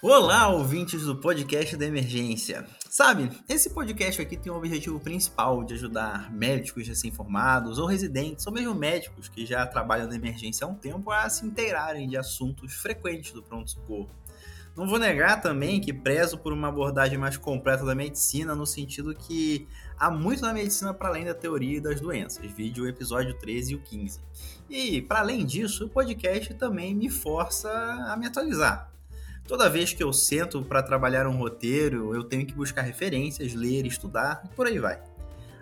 Olá, ouvintes do podcast da emergência. Sabe, esse podcast aqui tem o objetivo principal de ajudar médicos recém-formados ou residentes, ou mesmo médicos que já trabalham na emergência há um tempo, a se inteirarem de assuntos frequentes do pronto-socorro. Não vou negar também que prezo por uma abordagem mais completa da medicina, no sentido que há muito na medicina para além da teoria das doenças, vídeo episódio 13 e o 15. E, para além disso, o podcast também me força a me atualizar Toda vez que eu sento para trabalhar um roteiro, eu tenho que buscar referências, ler, estudar e por aí vai.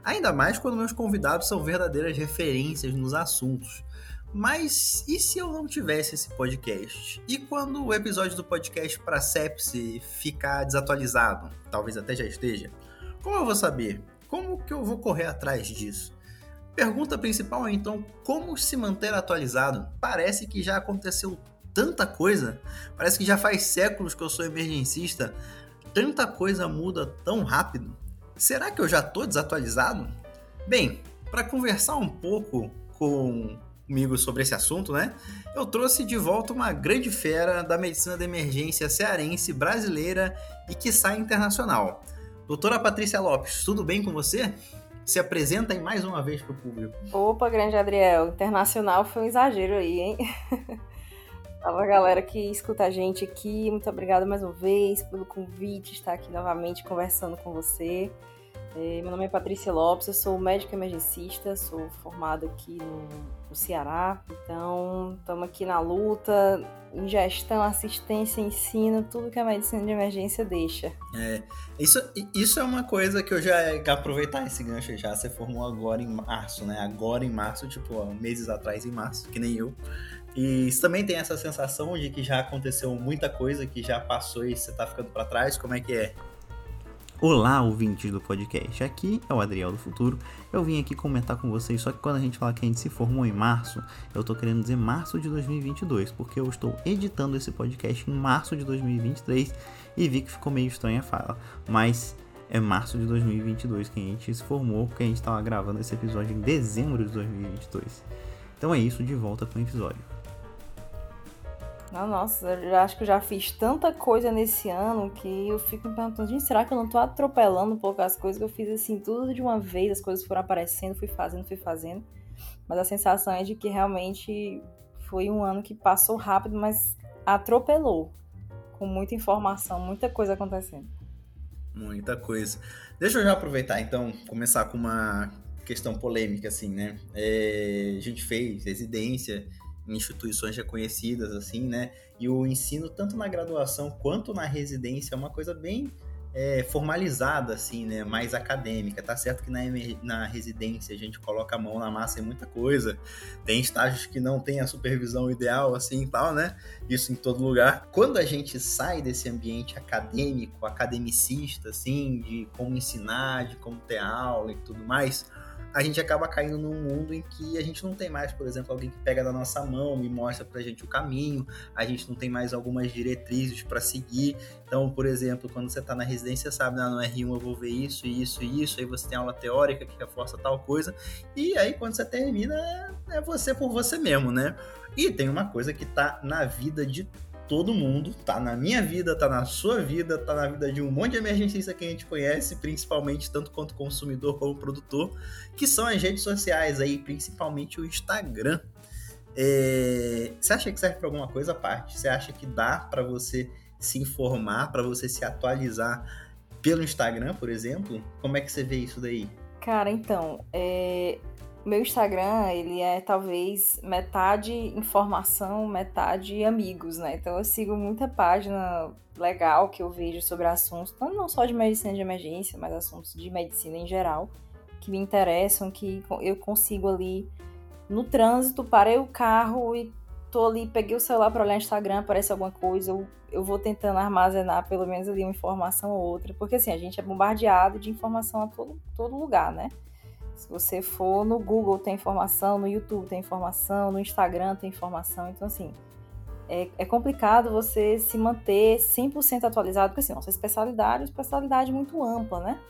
Ainda mais quando meus convidados são verdadeiras referências nos assuntos. Mas e se eu não tivesse esse podcast? E quando o episódio do podcast para sepse ficar desatualizado? Talvez até já esteja. Como eu vou saber? Como que eu vou correr atrás disso? Pergunta principal é então como se manter atualizado? Parece que já aconteceu tanta coisa. Parece que já faz séculos que eu sou emergencista. Tanta coisa muda tão rápido. Será que eu já estou desatualizado? Bem, para conversar um pouco comigo sobre esse assunto, né? Eu trouxe de volta uma grande fera da medicina de emergência cearense, brasileira e que sai internacional. Doutora Patrícia Lopes, tudo bem com você? Se apresenta aí mais uma vez para o público. Opa, grande Adriel, internacional foi um exagero aí, hein? Fala galera que escuta a gente aqui, muito obrigada mais uma vez pelo convite, estar aqui novamente conversando com você. É, meu nome é Patrícia Lopes, eu sou médica emergencista, sou formada aqui no, Ceará, então estamos aqui na luta, em gestão, assistência, ensino, tudo que a medicina de emergência deixa. É, isso, isso é uma coisa que eu já aproveitar esse gancho já, você formou agora em março, né? Agora em março, tipo, meses atrás em março, que nem eu. E você também tem essa sensação de que já aconteceu muita coisa, que já passou e você tá ficando para trás? Como é que é? Olá, ouvintes do podcast. Aqui é o Adriel do Futuro. Eu vim aqui comentar com vocês, só que quando a gente fala que a gente se formou em março, eu tô querendo dizer março de 2022, porque eu estou editando esse podcast em março de 2023 e vi que ficou meio estranha a fala. Mas é março de 2022 que a gente se formou, porque a gente estava gravando esse episódio em dezembro de 2022. Então é isso, de volta com o episódio. Ah, nossa, eu acho que eu já fiz tanta coisa nesse ano que eu fico me perguntando, gente, será que eu não tô atropelando um pouco as coisas que eu fiz assim, tudo de uma vez, as coisas foram aparecendo, fui fazendo, fui fazendo. Mas a sensação é de que realmente foi um ano que passou rápido, mas atropelou. Com muita informação, muita coisa acontecendo. Muita coisa. Deixa eu já aproveitar, então, começar com uma questão polêmica, assim, né? É, a gente fez residência instituições reconhecidas, assim, né? E o ensino, tanto na graduação quanto na residência, é uma coisa bem é, formalizada, assim, né? Mais acadêmica. Tá certo que na, na residência a gente coloca a mão na massa em muita coisa. Tem estágios que não tem a supervisão ideal, assim e tal, né? Isso em todo lugar. Quando a gente sai desse ambiente acadêmico, academicista, assim, de como ensinar, de como ter aula e tudo mais a gente acaba caindo num mundo em que a gente não tem mais, por exemplo, alguém que pega da nossa mão e mostra pra gente o caminho, a gente não tem mais algumas diretrizes para seguir. Então, por exemplo, quando você tá na residência, sabe, ah, no R1 eu vou ver isso, isso e isso, aí você tem aula teórica que reforça tal coisa, e aí quando você termina, é, é você por você mesmo, né? E tem uma coisa que tá na vida de todo mundo, tá na minha vida, tá na sua vida, tá na vida de um monte de emergencista que a gente conhece, principalmente tanto quanto consumidor como produtor, que são as redes sociais aí, principalmente o Instagram. É... Você acha que serve para alguma coisa à parte? Você acha que dá para você se informar, para você se atualizar pelo Instagram, por exemplo? Como é que você vê isso daí? Cara, então, é meu Instagram, ele é talvez metade informação, metade amigos, né? Então eu sigo muita página legal que eu vejo sobre assuntos, não só de medicina de emergência, mas assuntos de medicina em geral, que me interessam, que eu consigo ali no trânsito, parei o carro e tô ali, peguei o celular para olhar Instagram, aparece alguma coisa, eu, eu vou tentando armazenar pelo menos ali uma informação ou outra, porque assim, a gente é bombardeado de informação a todo, todo lugar, né? Se você for no Google tem informação, no YouTube tem informação, no Instagram tem informação. Então, assim, é, é complicado você se manter 100% atualizado, porque assim, nossa especialidade é uma especialidade muito ampla, né?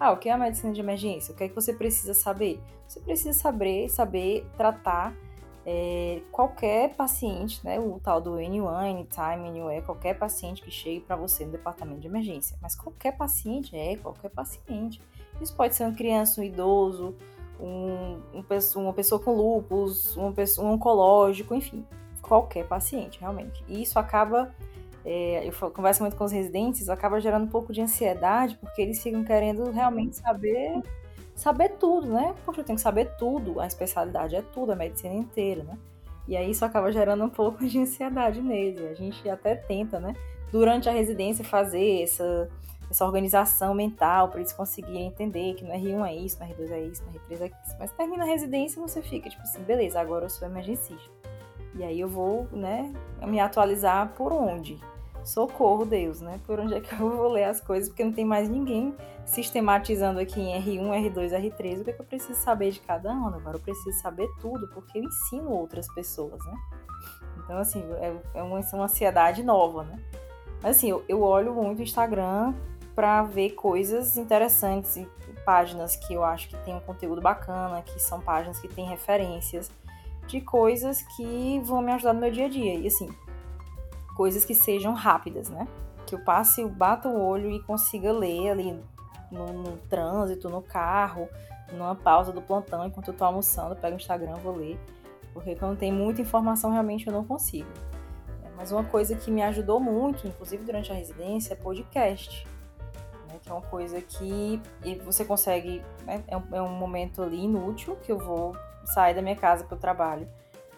Ah, o que é a medicina de emergência? O que é que você precisa saber? Você precisa saber, saber tratar é, qualquer paciente, né, o tal do N1, Anytime, Anywhere, qualquer paciente que chegue para você no departamento de emergência. Mas qualquer paciente é qualquer paciente. Isso pode ser uma criança, um idoso, um, um, uma pessoa com lúpus, uma pessoa, um oncológico, enfim, qualquer paciente, realmente. E isso acaba, é, eu converso muito com os residentes, acaba gerando um pouco de ansiedade, porque eles ficam querendo realmente saber saber tudo, né? Poxa, eu tenho que saber tudo, a especialidade é tudo, a medicina inteira, né? E aí isso acaba gerando um pouco de ansiedade neles. A gente até tenta, né? Durante a residência fazer essa, essa organização mental para eles conseguirem entender que no R1 é isso, no R2 é isso, no R3 é isso. Mas termina a residência e você fica tipo assim, beleza, agora eu sou emergencista. E aí eu vou, né, me atualizar por onde? socorro Deus, né? Por onde é que eu vou ler as coisas? Porque não tem mais ninguém sistematizando aqui em R1, R2, R3 o que, é que eu preciso saber de cada ano. Agora eu preciso saber tudo, porque eu ensino outras pessoas, né? Então, assim, é, é uma, uma ansiedade nova, né? Mas, assim, eu, eu olho muito o Instagram para ver coisas interessantes e páginas que eu acho que tem um conteúdo bacana, que são páginas que têm referências de coisas que vão me ajudar no meu dia a dia. E, assim, coisas que sejam rápidas, né? Que eu passe, bata o olho e consiga ler ali no, no, trânsito, no carro, numa pausa do plantão, enquanto eu tô almoçando, pego o Instagram, vou ler. Porque quando tem muita informação, realmente eu não consigo. É, mas uma coisa que me ajudou muito, inclusive durante a residência, é podcast. É uma coisa que você consegue. Né? É, um, é um momento ali inútil que eu vou sair da minha casa para o trabalho.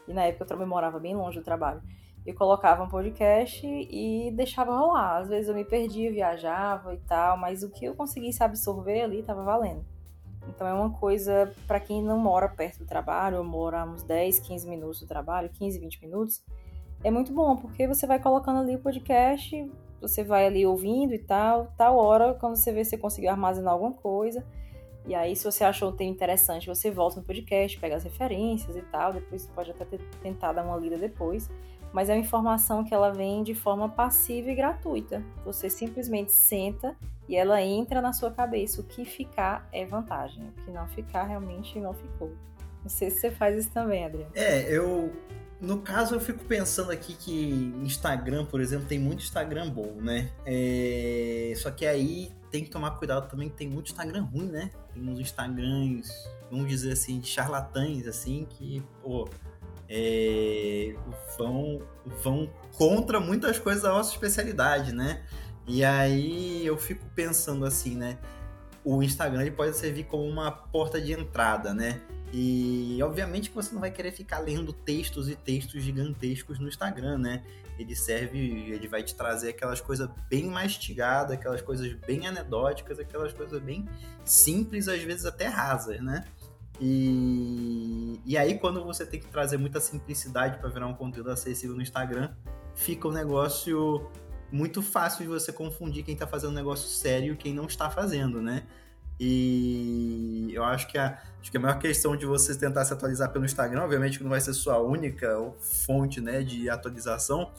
E na época eu morava bem longe do trabalho eu colocava um podcast e deixava rolar. Às vezes eu me perdia, viajava e tal, mas o que eu conseguisse absorver ali estava valendo. Então é uma coisa para quem não mora perto do trabalho, ou mora uns 10, 15 minutos do trabalho, 15, 20 minutos, é muito bom, porque você vai colocando ali o podcast, você vai ali ouvindo e tal, tal hora, quando você vê se conseguiu armazenar alguma coisa. E aí, se você achou o tema interessante, você volta no podcast, pega as referências e tal. Depois você pode até tentar dar uma lida depois mas é uma informação que ela vem de forma passiva e gratuita. Você simplesmente senta e ela entra na sua cabeça. O que ficar é vantagem, o que não ficar realmente não ficou. Não sei se você faz isso também, Adriano. É, eu. No caso, eu fico pensando aqui que Instagram, por exemplo, tem muito Instagram bom, né? É... Só que aí tem que tomar cuidado também que tem muito Instagram ruim, né? Tem uns Instagrams, vamos dizer assim, de charlatães, assim, que, pô, é, vão, vão contra muitas coisas da nossa especialidade, né? E aí eu fico pensando assim, né? O Instagram ele pode servir como uma porta de entrada, né? E obviamente que você não vai querer ficar lendo textos e textos gigantescos no Instagram, né? Ele serve, ele vai te trazer aquelas coisas bem mastigadas, aquelas coisas bem anedóticas, aquelas coisas bem simples, às vezes até rasas, né? E, e aí, quando você tem que trazer muita simplicidade para virar um conteúdo acessível no Instagram, fica um negócio muito fácil de você confundir quem está fazendo um negócio sério e quem não está fazendo, né? E eu acho que a, acho que a maior questão de você tentar se atualizar pelo Instagram, obviamente que não vai ser sua única fonte né, de atualização,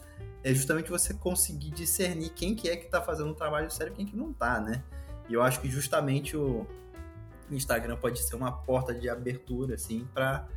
é justamente você conseguir discernir quem que é que está fazendo um trabalho sério e quem que não está, né? E eu acho que justamente o, Instagram pode ser uma porta de abertura, assim, para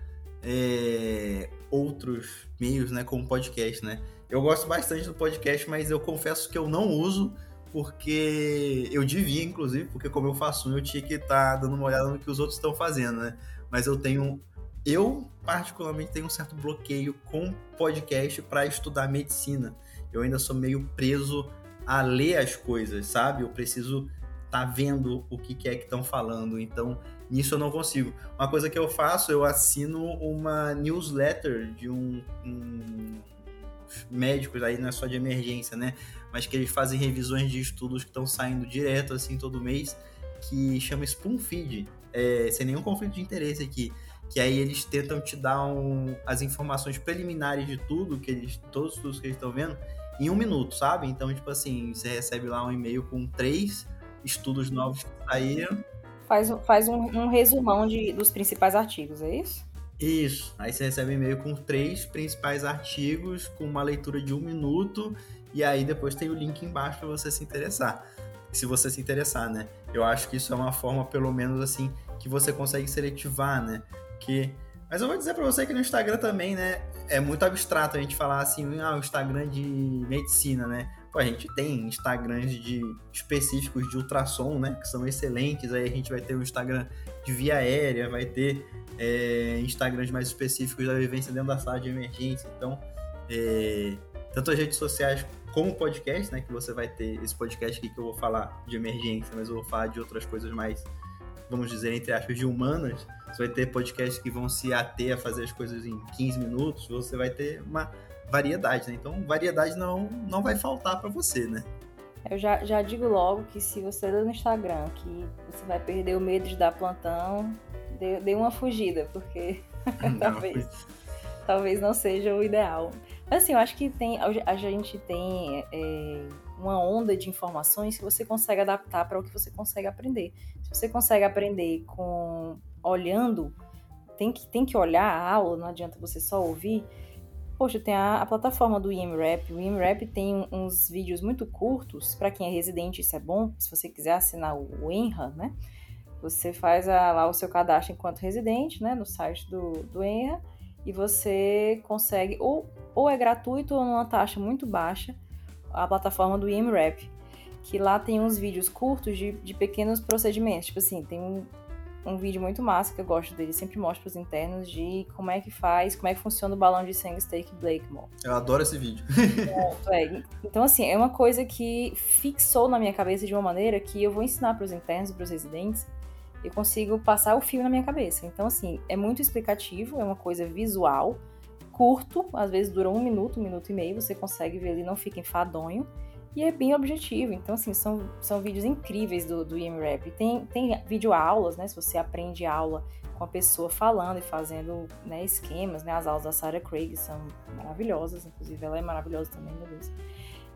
é, outros meios, né, como podcast, né? Eu gosto bastante do podcast, mas eu confesso que eu não uso porque eu devia, inclusive, porque como eu faço um, eu tinha que estar tá dando uma olhada no que os outros estão fazendo, né? Mas eu tenho, eu particularmente tenho um certo bloqueio com podcast para estudar medicina. Eu ainda sou meio preso a ler as coisas, sabe? Eu preciso tá vendo o que, que é que estão falando. Então, nisso eu não consigo. Uma coisa que eu faço, eu assino uma newsletter de um, um médicos aí não é só de emergência, né? Mas que eles fazem revisões de estudos que estão saindo direto assim todo mês, que chama Spoon Feed, é, sem nenhum conflito de interesse aqui. Que aí eles tentam te dar um, as informações preliminares de tudo que eles, todos os estudos que eles estão vendo, em um minuto, sabe? Então, tipo assim, você recebe lá um e-mail com três estudos novos que saíram. Faz, faz um, um resumão de, dos principais artigos, é isso? Isso. Aí você recebe um e-mail com três principais artigos, com uma leitura de um minuto, e aí depois tem o link embaixo para você se interessar. Se você se interessar, né? Eu acho que isso é uma forma, pelo menos assim, que você consegue seletivar, né? Que Mas eu vou dizer para você que no Instagram também, né, é muito abstrato a gente falar assim, ah, o Instagram de medicina, né? Pô, a gente tem Instagrams de específicos de ultrassom, né, que são excelentes. Aí a gente vai ter o Instagram de via aérea, vai ter é, Instagrams mais específicos da vivência dentro da sala de emergência. Então, é, tanto as redes sociais como o podcast, né, que você vai ter esse podcast aqui que eu vou falar de emergência, mas eu vou falar de outras coisas mais, vamos dizer, entre aspas, de humanas. Você vai ter podcasts que vão se ater a fazer as coisas em 15 minutos, você vai ter uma variedade, né? Então, variedade não, não vai faltar para você, né? Eu já, já digo logo que se você ler no Instagram que você vai perder o medo de dar plantão, dê, dê uma fugida, porque talvez, talvez não seja o ideal. Mas assim, eu acho que tem, a gente tem é, uma onda de informações que você consegue adaptar para o que você consegue aprender. Se você consegue aprender com olhando, tem que, tem que olhar a aula, não adianta você só ouvir. Poxa, tem a, a plataforma do IMRAP. O IMRAP tem uns vídeos muito curtos. Para quem é residente, isso é bom. Se você quiser assinar o, ENRA, né? Você faz a, lá o seu cadastro enquanto residente, né? No site do, do ENRA. E você consegue, ou, ou é gratuito ou numa taxa muito baixa, a plataforma do IMRAP. Que lá tem uns vídeos curtos de, de pequenos procedimentos. Tipo assim, tem um, um vídeo muito massa que eu gosto dele, sempre mostra os internos de como é que faz, como é que funciona o balão de sangue Stake Blakemore. Eu adoro esse vídeo. é. Então, assim, é uma coisa que fixou na minha cabeça de uma maneira que eu vou ensinar para os internos e para os residentes, eu consigo passar o fio na minha cabeça. Então, assim, é muito explicativo, é uma coisa visual, curto, às vezes dura um minuto, um minuto e meio, você consegue ver ali, não fica enfadonho e é bem objetivo. Então, assim, são, são vídeos incríveis do, do IMRAP. Tem, tem vídeo aulas, né? Se você aprende aula com a pessoa falando e fazendo né, esquemas, né? As aulas da Sarah Craig são maravilhosas, inclusive ela é maravilhosa também, meu Deus.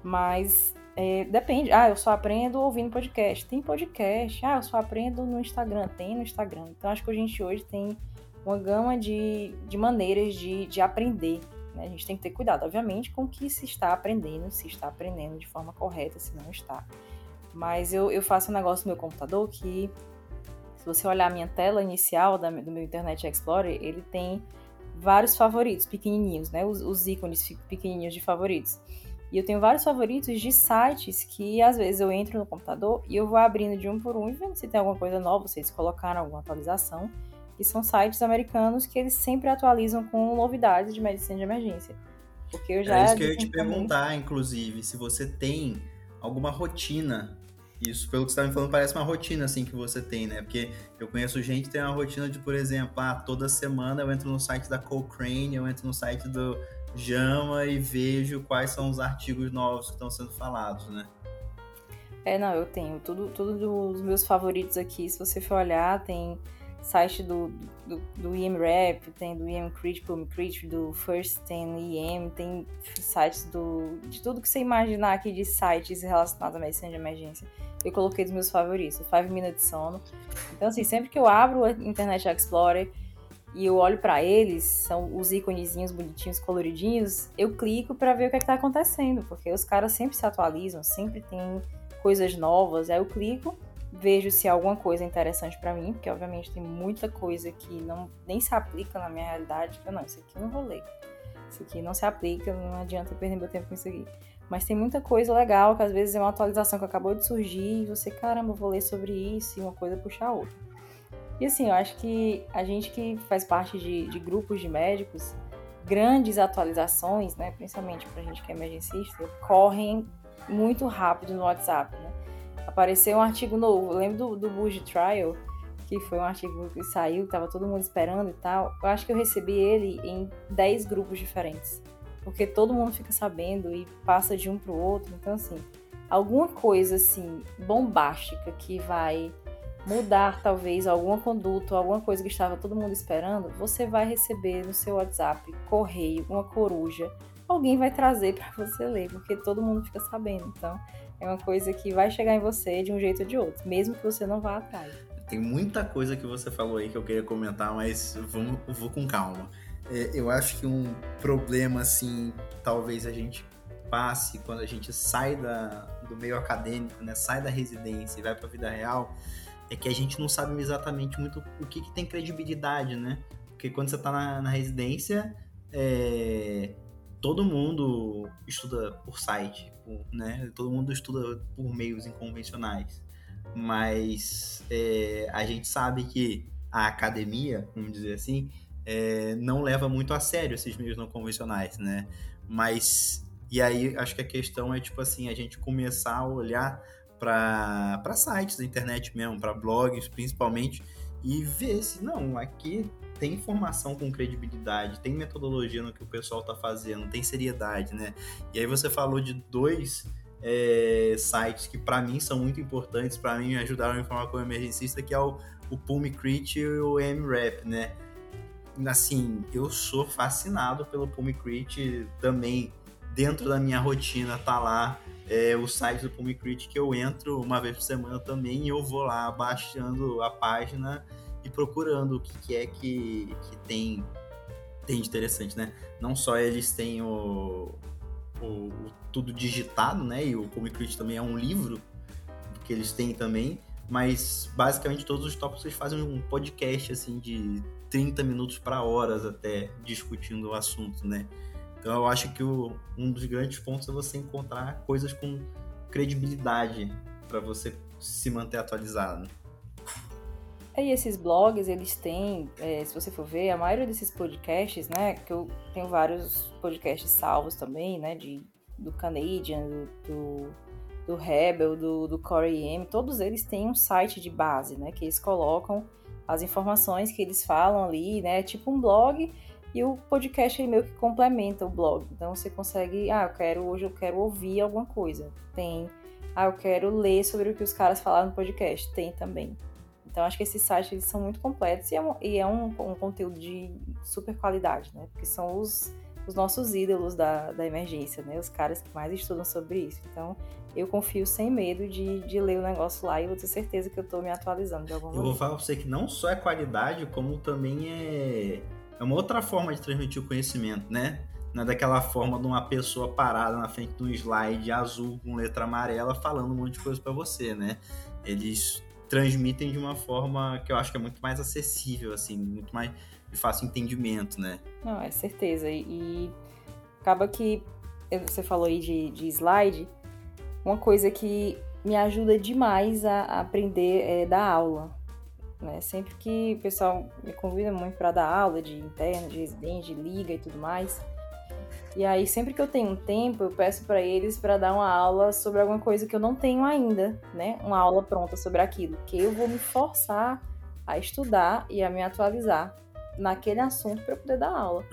Mas é, depende. Ah, eu só aprendo ouvindo podcast. Tem podcast. Ah, eu só aprendo no Instagram. Tem no Instagram. Então, acho que a gente hoje tem uma gama de, de maneiras de, de aprender né? A gente tem que ter cuidado, obviamente, com o que se está aprendendo, se está aprendendo de forma correta, se não está. Mas eu, eu faço um negócio no meu computador que, se você olhar a minha tela inicial da, do meu Internet Explorer, ele tem vários favoritos pequenininhos, né? Os, os ícones pequenininhos de favoritos. E eu tenho vários favoritos de sites que às vezes eu entro no computador e eu vou abrindo de um por um e vendo se tem alguma coisa nova, se eles colocaram alguma atualização que são sites americanos que eles sempre atualizam com novidades de medicina de emergência. Porque eu já é isso que eu ia te perguntar, inclusive, se você tem alguma rotina. Isso, pelo que você está me falando, parece uma rotina assim que você tem, né? Porque eu conheço gente que tem uma rotina de, por exemplo, ah, toda semana eu entro no site da Cochrane, eu entro no site do JAMA e vejo quais são os artigos novos que estão sendo falados, né? É, não, eu tenho tudo, tudo dos meus favoritos aqui. Se você for olhar, tem site do, do, do IMRAP, tem do IM Critical, Critical, do First tem IM, tem sites do, de tudo que você imaginar aqui de sites relacionados à medicina de emergência. Eu coloquei dos meus favoritos, 5 Minutes Sono. Então, assim, sempre que eu abro o Internet Explorer e eu olho para eles, são os íconezinhos bonitinhos, coloridinhos, eu clico para ver o que é está acontecendo, porque os caras sempre se atualizam, sempre tem coisas novas. Aí eu clico vejo se há alguma coisa interessante para mim, porque obviamente tem muita coisa que não nem se aplica na minha realidade, eu não, isso aqui eu não vou ler. Isso aqui não se aplica, não adianta eu perder meu tempo com isso aqui. Mas tem muita coisa legal que às vezes é uma atualização que acabou de surgir e você, caramba, vou ler sobre isso e uma coisa puxa a outra. E assim, eu acho que a gente que faz parte de, de grupos de médicos, grandes atualizações, né, principalmente pra gente que é emergencista, correm muito rápido no WhatsApp, né? apareceu um artigo novo. Eu lembro do, do Bush Trial, que foi um artigo que saiu, que tava todo mundo esperando e tal. Eu acho que eu recebi ele em 10 grupos diferentes. Porque todo mundo fica sabendo e passa de um pro outro. Então, assim, alguma coisa assim, bombástica que vai mudar talvez alguma conduta, alguma coisa que estava todo mundo esperando, você vai receber no seu WhatsApp, correio, uma coruja, alguém vai trazer para você ler, porque todo mundo fica sabendo. Então, é uma coisa que vai chegar em você de um jeito ou de outro, mesmo que você não vá atrás. Tem muita coisa que você falou aí que eu queria comentar, mas vamos, vou com calma. É, eu acho que um problema, assim, talvez a gente passe quando a gente sai da, do meio acadêmico, né, sai da residência e vai para a vida real, é que a gente não sabe exatamente muito o que, que tem credibilidade, né? Porque quando você está na, na, residência, é, todo mundo estuda por site, por, né? Todo mundo estuda por meios inconvencionais. Mas é, a gente sabe que a academia, vamos dizer assim, é, não leva muito a sério esses meios não convencionais, né? Mas e aí acho que a questão é tipo assim a gente começar a olhar para sites da internet mesmo, para blogs principalmente e ver se não aqui tem informação com credibilidade, tem metodologia no que o pessoal está fazendo, tem seriedade, né? E aí você falou de dois é, sites que para mim são muito importantes, para mim ajudaram a informar como emergencista, que é o, o Pulmicrit e o MRAP, né? Assim, eu sou fascinado pelo Pulmicrit também dentro da minha rotina tá lá é, o site do Pulmicrit que eu entro uma vez por semana também e eu vou lá baixando a página e procurando o que, que é que, que tem, tem de interessante, né? Não só eles têm o, o, o tudo digitado, né? E o Pulmicrit também é um livro que eles têm também, mas basicamente todos os tópicos eles fazem um podcast assim de 30 minutos para horas até discutindo o assunto, né? Então eu acho que o, um dos grandes pontos é você encontrar coisas com credibilidade para você se manter atualizado. É, e esses blogs, eles têm, é, se você for ver, a maioria desses podcasts, né, que eu tenho vários podcasts salvos também, né, de, do Canadian, do, do, do Rebel, do, do Corey M, todos eles têm um site de base, né, que eles colocam as informações que eles falam ali, né, tipo um blog, e o podcast ele meio que complementa o blog. Então você consegue, ah, eu quero hoje eu quero ouvir alguma coisa. Tem. Ah, eu quero ler sobre o que os caras falaram no podcast. Tem também. Então acho que esses sites eles são muito completos e é um, e é um, um conteúdo de super qualidade, né? Porque são os, os nossos ídolos da, da emergência, né? Os caras que mais estudam sobre isso. Então eu confio sem medo de, de ler o negócio lá e vou ter certeza que eu estou me atualizando de alguma maneira. Eu vou falar pra você que não só é qualidade, como também é é uma outra forma de transmitir o conhecimento, né? Não é daquela forma de uma pessoa parada na frente de um slide azul com letra amarela falando um monte de coisa para você, né? Eles transmitem de uma forma que eu acho que é muito mais acessível, assim, muito mais de fácil entendimento, né? Não, é certeza. E acaba que você falou aí de, de slide, uma coisa que me ajuda demais a aprender é dar aula. Né? Sempre que o pessoal me convida muito para dar aula de interno, de residente, de liga e tudo mais. E aí, sempre que eu tenho um tempo, eu peço para eles para dar uma aula sobre alguma coisa que eu não tenho ainda, né? Uma aula pronta sobre aquilo, que eu vou me forçar a estudar e a me atualizar naquele assunto para poder dar aula.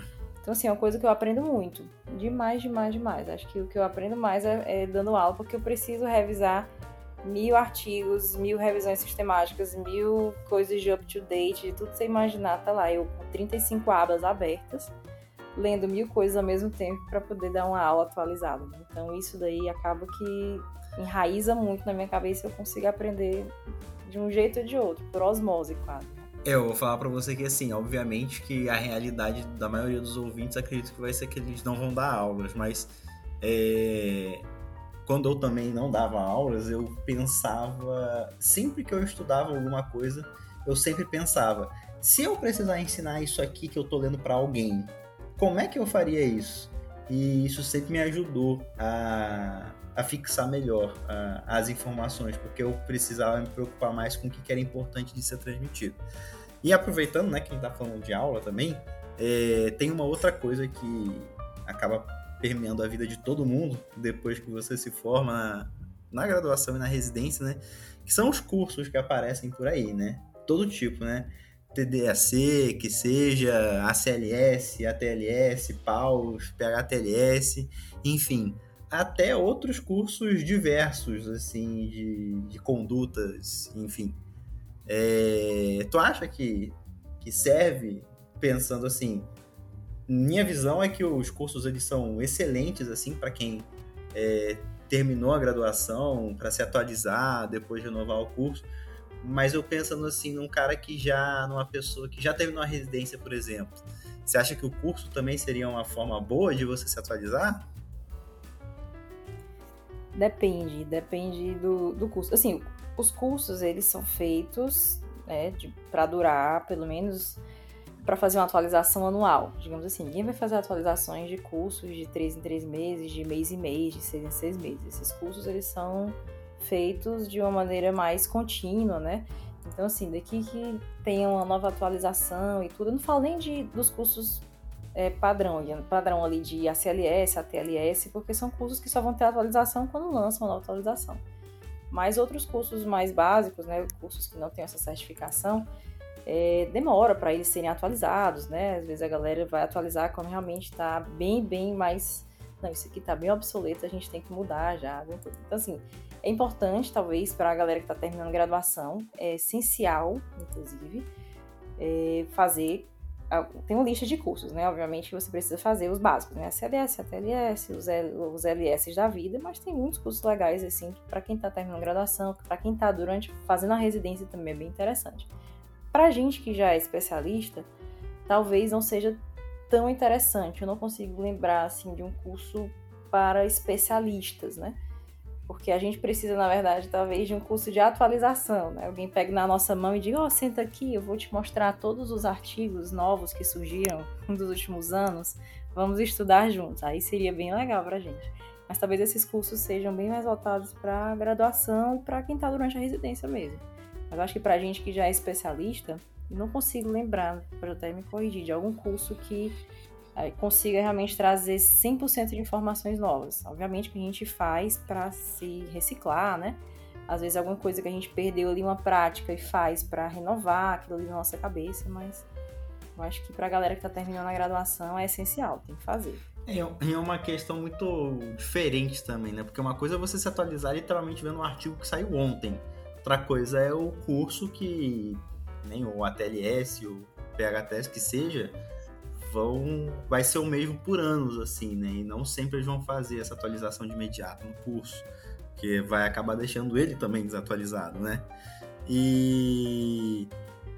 Então, assim, é uma coisa que eu aprendo muito. Demais, demais, demais. Acho que o que eu aprendo mais é, é dando aula, porque eu preciso revisar mil artigos, mil revisões sistemáticas, mil coisas de up-to-date, tudo que você imaginar tá lá. Eu com 35 abas abertas, lendo mil coisas ao mesmo tempo para poder dar uma aula atualizada. Então isso daí acaba que enraiza muito na minha cabeça e eu consigo aprender de um jeito ou de outro, por osmose quase. Eu vou falar para você que, assim, obviamente que a realidade da maioria dos ouvintes acredito que vai ser que eles não vão dar aulas, mas é, quando eu também não dava aulas, eu pensava, sempre que eu estudava alguma coisa, eu sempre pensava, se eu precisar ensinar isso aqui que eu tô lendo para alguém, como é que eu faria isso? E isso sempre me ajudou a, a fixar melhor a, as informações, porque eu precisava me preocupar mais com o que era importante de ser transmitido. E aproveitando, né, quem está falando de aula também, é, tem uma outra coisa que acaba permeando a vida de todo mundo depois que você se forma na, na graduação e na residência, né? Que são os cursos que aparecem por aí, né? Todo tipo, né? TDAC, que seja ACLS, ATLS, PAUS, PHTLS, enfim, até outros cursos diversos, assim, de, de condutas, enfim. É, tu acha que, que serve, pensando assim, minha visão é que os cursos eles são excelentes assim para quem é, terminou a graduação, para se atualizar, depois de renovar o curso. Mas eu pensando assim num cara que já, numa pessoa que já terminou a residência, por exemplo. Você acha que o curso também seria uma forma boa de você se atualizar? Depende, depende do, do curso. Assim, os cursos eles são feitos né, para durar pelo menos para fazer uma atualização anual. Digamos assim, ninguém vai fazer atualizações de cursos de três em três meses, de mês em mês, de seis em seis meses. Esses cursos eles são feitos de uma maneira mais contínua, né? Então, assim, daqui que tenha uma nova atualização e tudo, eu não falo nem de, dos cursos é, padrão, padrão ali de ACLS, ATLS, porque são cursos que só vão ter atualização quando lançam a nova atualização. Mas outros cursos mais básicos, né, cursos que não têm essa certificação, é, demora para eles serem atualizados, né? Às vezes a galera vai atualizar quando realmente está bem, bem mais. Não, isso aqui está bem obsoleto, a gente tem que mudar já. Então, assim, é importante, talvez, para a galera que está terminando graduação, é essencial, inclusive, é fazer. Tem uma lista de cursos, né? Obviamente você precisa fazer os básicos, né? A CLS, TLS, os, L, os LS da vida, mas tem muitos cursos legais, assim, para quem está terminando graduação, para quem está durante fazendo a residência também é bem interessante. Para gente que já é especialista, talvez não seja tão interessante. Eu não consigo lembrar assim de um curso para especialistas, né? Porque a gente precisa, na verdade, talvez de um curso de atualização, né? Alguém pega na nossa mão e diga: "Ó, oh, senta aqui, eu vou te mostrar todos os artigos novos que surgiram nos últimos anos. Vamos estudar juntos". Aí seria bem legal pra gente. Mas talvez esses cursos sejam bem mais voltados para graduação e para quem está durante a residência mesmo. Mas acho que pra gente que já é especialista, não consigo lembrar, pode até me corrigir, de algum curso que é, consiga realmente trazer 100% de informações novas. Obviamente que a gente faz para se reciclar, né? Às vezes alguma coisa que a gente perdeu ali uma prática e faz para renovar aquilo ali na nossa cabeça, mas eu acho que para a galera que está terminando a graduação é essencial, tem que fazer. É, é uma questão muito diferente também, né? Porque uma coisa é você se atualizar literalmente vendo um artigo que saiu ontem. Outra coisa é o curso que nem o ATLS, o PHTS que seja, vão vai ser o mesmo por anos assim, né? E não sempre eles vão fazer essa atualização de imediato no curso, que vai acabar deixando ele também desatualizado, né? E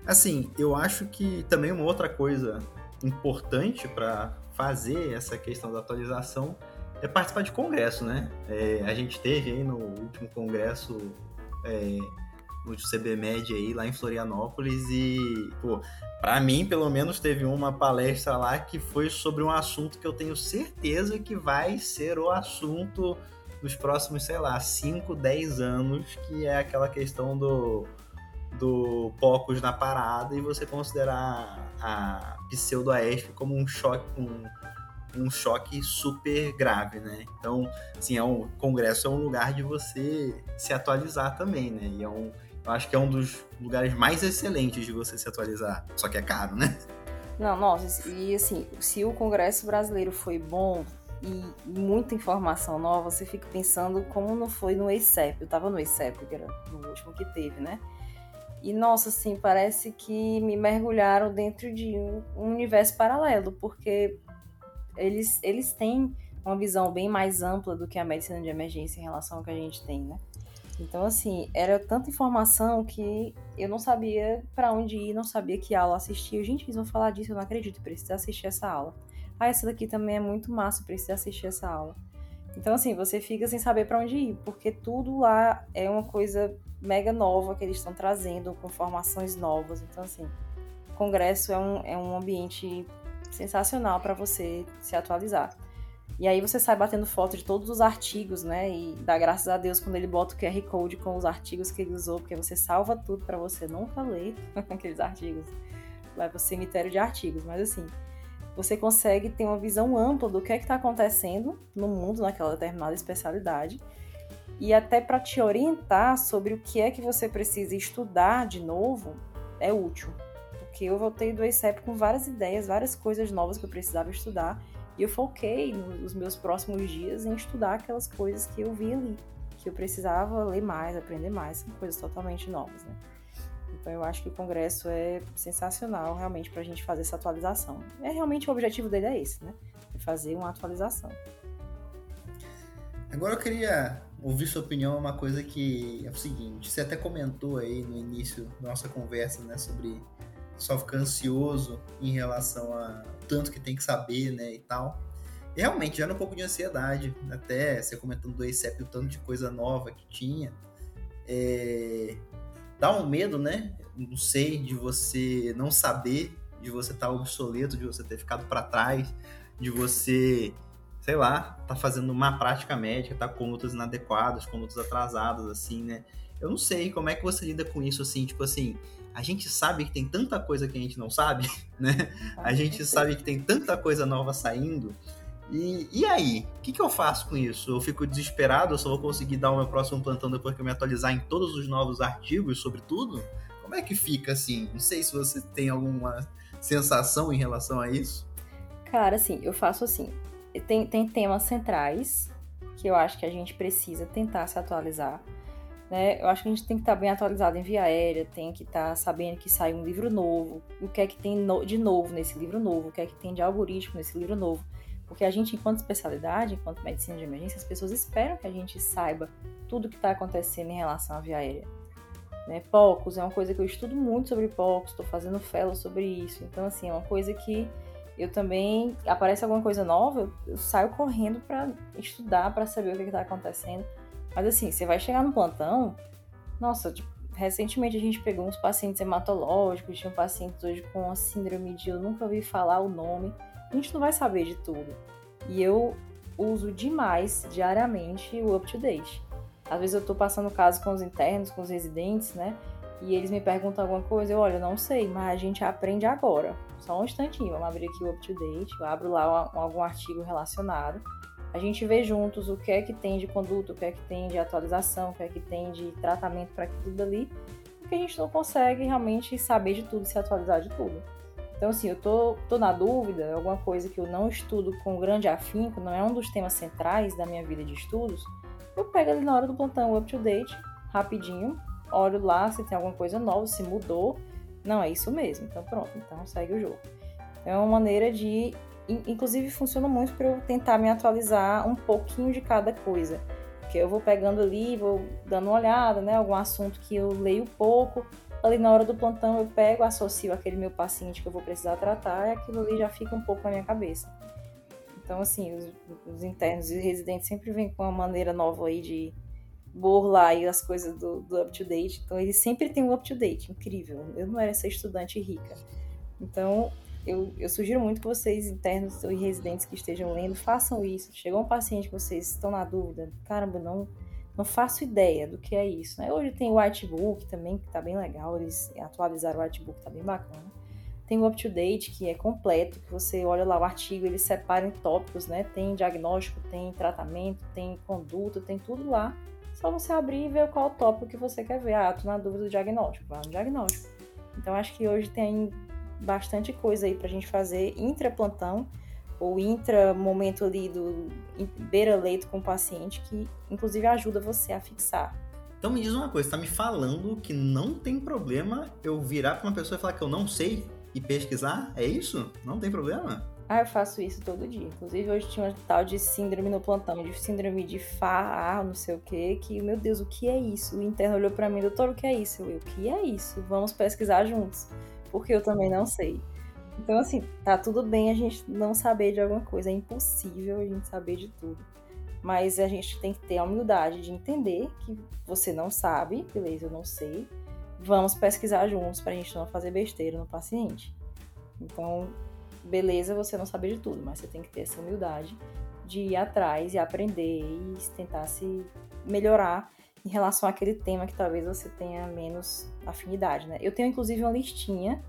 assim, eu acho que também uma outra coisa importante para fazer essa questão da atualização é participar de congresso, né? É, a gente teve aí no último congresso é, no CBMed aí, lá em Florianópolis, e, pô, pra mim, pelo menos, teve uma palestra lá que foi sobre um assunto que eu tenho certeza que vai ser o assunto dos próximos, sei lá, 5, 10 anos, que é aquela questão do, do POCUS na parada e você considerar a pseudo-AESP como um choque, um, um choque super grave, né? Então, assim, é um congresso é um lugar de você se atualizar também, né? E é um, eu acho que é um dos lugares mais excelentes de você se atualizar. Só que é caro, né? Não, nossa, e assim, se o congresso brasileiro foi bom e muita informação nova, você fica pensando como não foi no EICEP. Eu tava no EICEP, que era o último que teve, né? E nossa, assim, parece que me mergulharam dentro de um universo paralelo, porque eles, eles têm uma visão bem mais ampla do que a medicina de emergência em relação ao que a gente tem, né? Então, assim, era tanta informação que eu não sabia para onde ir, não sabia que aula assistir. Gente, eles vão falar disso, eu não acredito, preciso assistir essa aula. Ah, essa daqui também é muito massa, preciso assistir essa aula. Então, assim, você fica sem saber para onde ir, porque tudo lá é uma coisa mega nova que eles estão trazendo, com formações novas. Então, assim, congresso é um, é um ambiente sensacional para você se atualizar. E aí você sai batendo foto de todos os artigos, né? E dá graças a Deus quando ele bota o QR Code com os artigos que ele usou, porque você salva tudo para você nunca ler aqueles artigos. Leva o cemitério de artigos, mas assim, você consegue ter uma visão ampla do que é que está acontecendo no mundo naquela determinada especialidade e até para te orientar sobre o que é que você precisa estudar de novo é útil. Porque eu voltei do ECEP com várias ideias, várias coisas novas que eu precisava estudar e eu foquei nos meus próximos dias em estudar aquelas coisas que eu vi ali, que eu precisava ler mais, aprender mais, são coisas totalmente novas, né? Então eu acho que o congresso é sensacional realmente para a gente fazer essa atualização. É realmente o objetivo dele é esse, né? É fazer uma atualização. Agora eu queria ouvir sua opinião uma coisa que é o seguinte, você até comentou aí no início da nossa conversa, né, sobre só ficar ansioso em relação a tanto que tem que saber, né, e tal. E realmente, já um pouco de ansiedade, até você comentando do ACEP, o tanto de coisa nova que tinha. É... Dá um medo, né? Não sei, de você não saber de você estar tá obsoleto, de você ter ficado para trás, de você, sei lá, tá fazendo uma prática médica, tá com lutas inadequadas, com lutas atrasadas, assim, né? Eu não sei como é que você lida com isso, assim, tipo assim, a gente sabe que tem tanta coisa que a gente não sabe, né? A gente sabe que tem tanta coisa nova saindo. E, e aí? O que, que eu faço com isso? Eu fico desesperado? Eu só vou conseguir dar o meu próximo plantão depois que eu me atualizar em todos os novos artigos sobre tudo? Como é que fica assim? Não sei se você tem alguma sensação em relação a isso. Cara, assim, eu faço assim. Tem, tem temas centrais que eu acho que a gente precisa tentar se atualizar. Né? Eu acho que a gente tem que estar bem atualizado em via aérea, tem que estar sabendo que sai um livro novo, o que é que tem de novo nesse livro novo, o que é que tem de algoritmo nesse livro novo. Porque a gente, enquanto especialidade, enquanto medicina de emergência, as pessoas esperam que a gente saiba tudo o que está acontecendo em relação à via aérea. Né? POCUS é uma coisa que eu estudo muito sobre POCUS, estou fazendo fellow sobre isso. Então, assim, é uma coisa que eu também, aparece alguma coisa nova, eu saio correndo para estudar, para saber o que está acontecendo mas assim, você vai chegar no plantão, nossa, tipo, recentemente a gente pegou uns pacientes hematológicos, tinha pacientes hoje com a síndrome de eu nunca ouvi falar o nome. A gente não vai saber de tudo. E eu uso demais, diariamente, o up-to-date. Às vezes eu tô passando caso com os internos, com os residentes, né? E eles me perguntam alguma coisa, eu, olha, não sei, mas a gente aprende agora. Só um instantinho, vamos abrir aqui o up-to-date, eu abro lá algum artigo relacionado a gente vê juntos o que é que tem de conduta, o que é que tem de atualização, o que é que tem de tratamento para tudo ali, porque a gente não consegue realmente saber de tudo, se atualizar de tudo. Então, assim, eu tô, tô na dúvida, alguma coisa que eu não estudo com grande afinco, não é um dos temas centrais da minha vida de estudos, eu pego ali na hora do plantão up to date, rapidinho, olho lá se tem alguma coisa nova, se mudou. Não, é isso mesmo. Então, pronto, então segue o jogo. Então, é uma maneira de inclusive funciona muito para eu tentar me atualizar um pouquinho de cada coisa. Que eu vou pegando ali, vou dando uma olhada, né? Algum assunto que eu leio pouco. Ali na hora do plantão eu pego, associo aquele meu paciente que eu vou precisar tratar e aquilo ali já fica um pouco na minha cabeça. Então, assim, os, os internos e residentes sempre vêm com uma maneira nova aí de burlar aí as coisas do, do up-to-date. Então, eles sempre têm um up-to-date, incrível. Eu não era essa estudante rica. Então, eu, eu, sugiro muito que vocês, internos e residentes que estejam lendo, façam isso. Chegou um paciente que vocês estão na dúvida, caramba, não, não faço ideia do que é isso. Né? Hoje tem o Whitebook também, que está bem legal, eles atualizaram o Whitebook, está bem bacana. Tem o Up to Date, que é completo, que você olha lá o artigo, eles separam em tópicos, né? Tem diagnóstico, tem tratamento, tem conduta, tem tudo lá. Só você abrir e ver qual tópico que você quer ver. Ah, tô na dúvida do diagnóstico, vai no diagnóstico. Então acho que hoje tem bastante coisa aí pra gente fazer intra-plantão ou intra-momento ali do beira-leito com o paciente, que inclusive ajuda você a fixar. Então me diz uma coisa, tá me falando que não tem problema eu virar pra uma pessoa e falar que eu não sei e pesquisar? É isso? Não tem problema? Ah, eu faço isso todo dia. Inclusive, hoje tinha uma tal de síndrome no plantão, de síndrome de FA, não sei o que, que, meu Deus, o que é isso? O interno olhou para mim, doutor, o que é isso? Eu, o que é isso? Vamos pesquisar juntos porque eu também não sei. Então, assim, tá tudo bem a gente não saber de alguma coisa, é impossível a gente saber de tudo. Mas a gente tem que ter a humildade de entender que você não sabe, beleza, eu não sei. Vamos pesquisar juntos pra gente não fazer besteira no paciente. Então, beleza, você não saber de tudo, mas você tem que ter essa humildade de ir atrás e aprender e tentar se melhorar em relação àquele tema que talvez você tenha menos afinidade, né? Eu tenho inclusive uma listinha.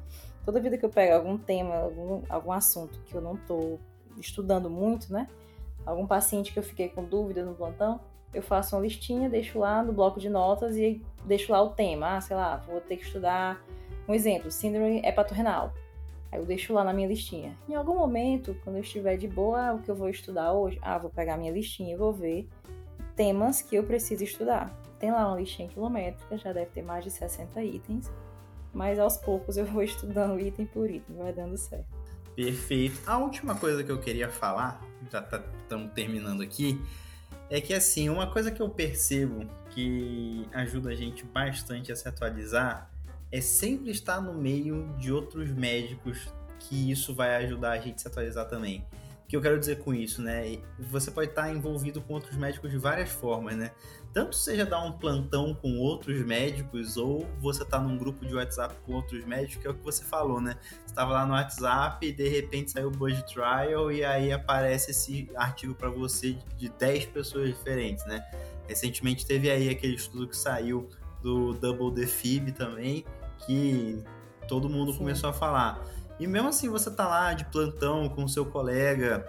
Toda vida que eu pego algum tema, algum, algum assunto que eu não estou estudando muito, né? Algum paciente que eu fiquei com dúvida no plantão, eu faço uma listinha, deixo lá no bloco de notas e deixo lá o tema. Ah, sei lá, vou ter que estudar um exemplo, síndrome hepatorrenal. Aí eu deixo lá na minha listinha. Em algum momento, quando eu estiver de boa, o que eu vou estudar hoje? Ah, vou pegar minha listinha e vou ver temas que eu preciso estudar. Tem lá uma listinha quilométrica, já deve ter mais de 60 itens, mas aos poucos eu vou estudando item por item, vai dando certo. Perfeito. A última coisa que eu queria falar, já estamos tá, terminando aqui, é que assim, uma coisa que eu percebo que ajuda a gente bastante a se atualizar é sempre estar no meio de outros médicos que isso vai ajudar a gente a se atualizar também. O que eu quero dizer com isso, né? Você pode estar envolvido com outros médicos de várias formas, né? Tanto seja dar um plantão com outros médicos ou você tá num grupo de WhatsApp com outros médicos, que é o que você falou, né? Você estava lá no WhatsApp e de repente saiu o Budget Trial e aí aparece esse artigo para você de 10 pessoas diferentes, né? Recentemente teve aí aquele estudo que saiu do Double Defib também, que todo mundo Sim. começou a falar. E mesmo assim você tá lá de plantão com o seu colega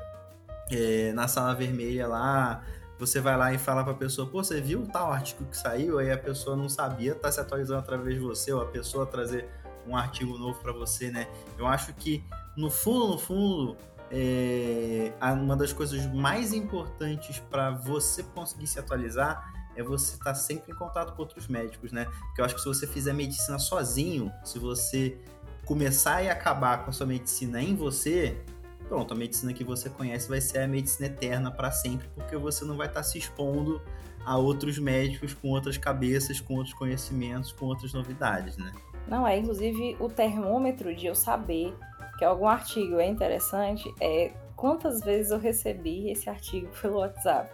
é, na sala vermelha lá, você vai lá e fala para a pessoa, pô, você viu tal artigo que saiu? Aí a pessoa não sabia, tá se atualizando através de você, ou a pessoa trazer um artigo novo para você, né? Eu acho que no fundo, no fundo, é, uma das coisas mais importantes para você conseguir se atualizar é você estar tá sempre em contato com outros médicos, né? Porque eu acho que se você fizer medicina sozinho, se você começar e acabar com a sua medicina em você, pronto, a medicina que você conhece vai ser a medicina eterna para sempre, porque você não vai estar tá se expondo a outros médicos com outras cabeças, com outros conhecimentos, com outras novidades, né? Não, é inclusive o termômetro de eu saber que algum artigo é interessante é quantas vezes eu recebi esse artigo pelo WhatsApp.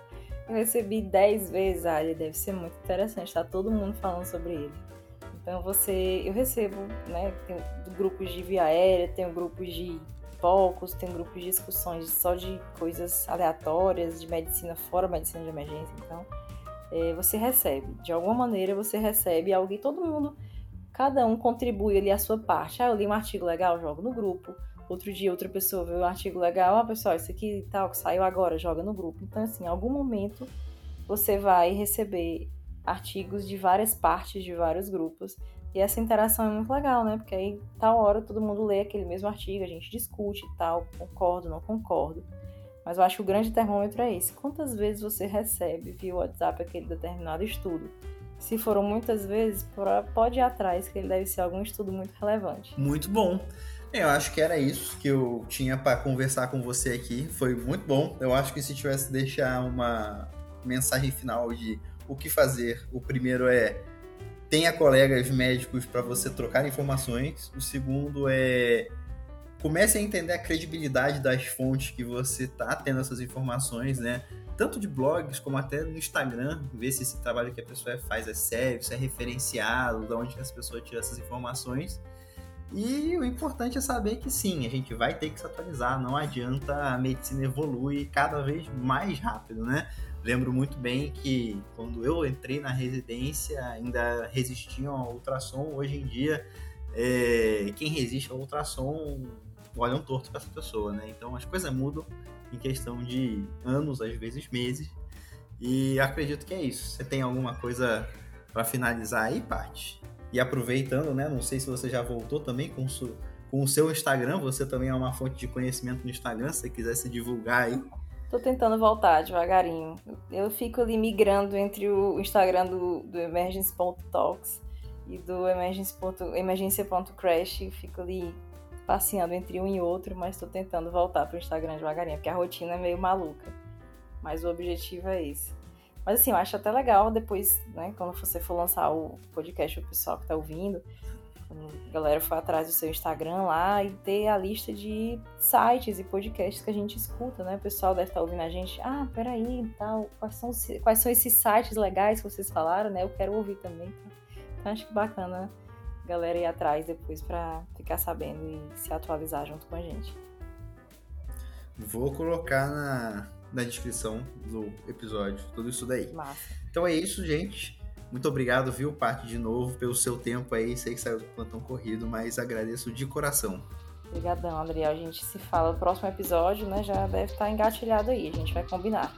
Eu recebi 10 vezes, ah, ele deve ser muito interessante, tá todo mundo falando sobre ele. Então você, eu recebo, né, tem grupos de via aérea, tem grupos de poucos, tem grupos de discussões só de coisas aleatórias, de medicina fora medicina de emergência. Então, é, você recebe, de alguma maneira você recebe algo e todo mundo, cada um contribui ali a sua parte. Ah, eu li um artigo legal, jogo no grupo. Outro dia outra pessoa viu um artigo legal, ah, pessoal, isso aqui tal, que saiu agora, joga no grupo. Então, assim, em algum momento você vai receber artigos de várias partes de vários grupos e essa interação é muito legal, né? Porque aí, tal hora, todo mundo lê aquele mesmo artigo, a gente discute e tal, concordo, não concordo. Mas eu acho que o grande termômetro é esse. Quantas vezes você recebe via WhatsApp aquele determinado estudo? Se foram muitas vezes, pode ir atrás, que ele deve ser algum estudo muito relevante. Muito bom. Eu acho que era isso que eu tinha para conversar com você aqui. Foi muito bom. Eu acho que se tivesse deixar uma mensagem final de o que fazer, o primeiro é tenha colegas médicos para você trocar informações. O segundo é comece a entender a credibilidade das fontes que você está tendo essas informações, né? Tanto de blogs como até no Instagram, ver se esse trabalho que a pessoa faz é sério, se é referenciado, de onde as pessoas tiram essas informações. E o importante é saber que sim, a gente vai ter que se atualizar, não adianta, a medicina evolui cada vez mais rápido, né? Lembro muito bem que quando eu entrei na residência ainda resistiam ao ultrassom. Hoje em dia, é, quem resiste ao ultrassom olha um torto para essa pessoa, né? Então as coisas mudam em questão de anos, às vezes meses. E acredito que é isso. Você tem alguma coisa para finalizar aí, Paty? E aproveitando, né? Não sei se você já voltou também com, com o seu Instagram. Você também é uma fonte de conhecimento no Instagram. Se você quiser se divulgar aí. Tô tentando voltar devagarinho. Eu fico ali migrando entre o Instagram do, do Emergency.talks e do emergência.crash. Fico ali passeando entre um e outro, mas tô tentando voltar pro Instagram devagarinho, porque a rotina é meio maluca. Mas o objetivo é esse. Mas assim, eu acho até legal depois, né, quando você for lançar o podcast, o pessoal que tá ouvindo, a galera for atrás do seu Instagram lá e ter a lista de sites e podcasts que a gente escuta, né? O pessoal deve estar ouvindo a gente. Ah, peraí, tal, quais são, quais são esses sites legais que vocês falaram, né? Eu quero ouvir também. Então, acho que bacana a galera ir atrás depois para ficar sabendo e se atualizar junto com a gente. Vou colocar na, na descrição do episódio tudo isso daí. Massa. Então é isso, gente. Muito obrigado, viu, Paty, de novo, pelo seu tempo aí. Sei que saiu do plantão corrido, mas agradeço de coração. Obrigadão, Adriel. A gente se fala no próximo episódio, né? Já deve estar engatilhado aí. A gente vai combinar.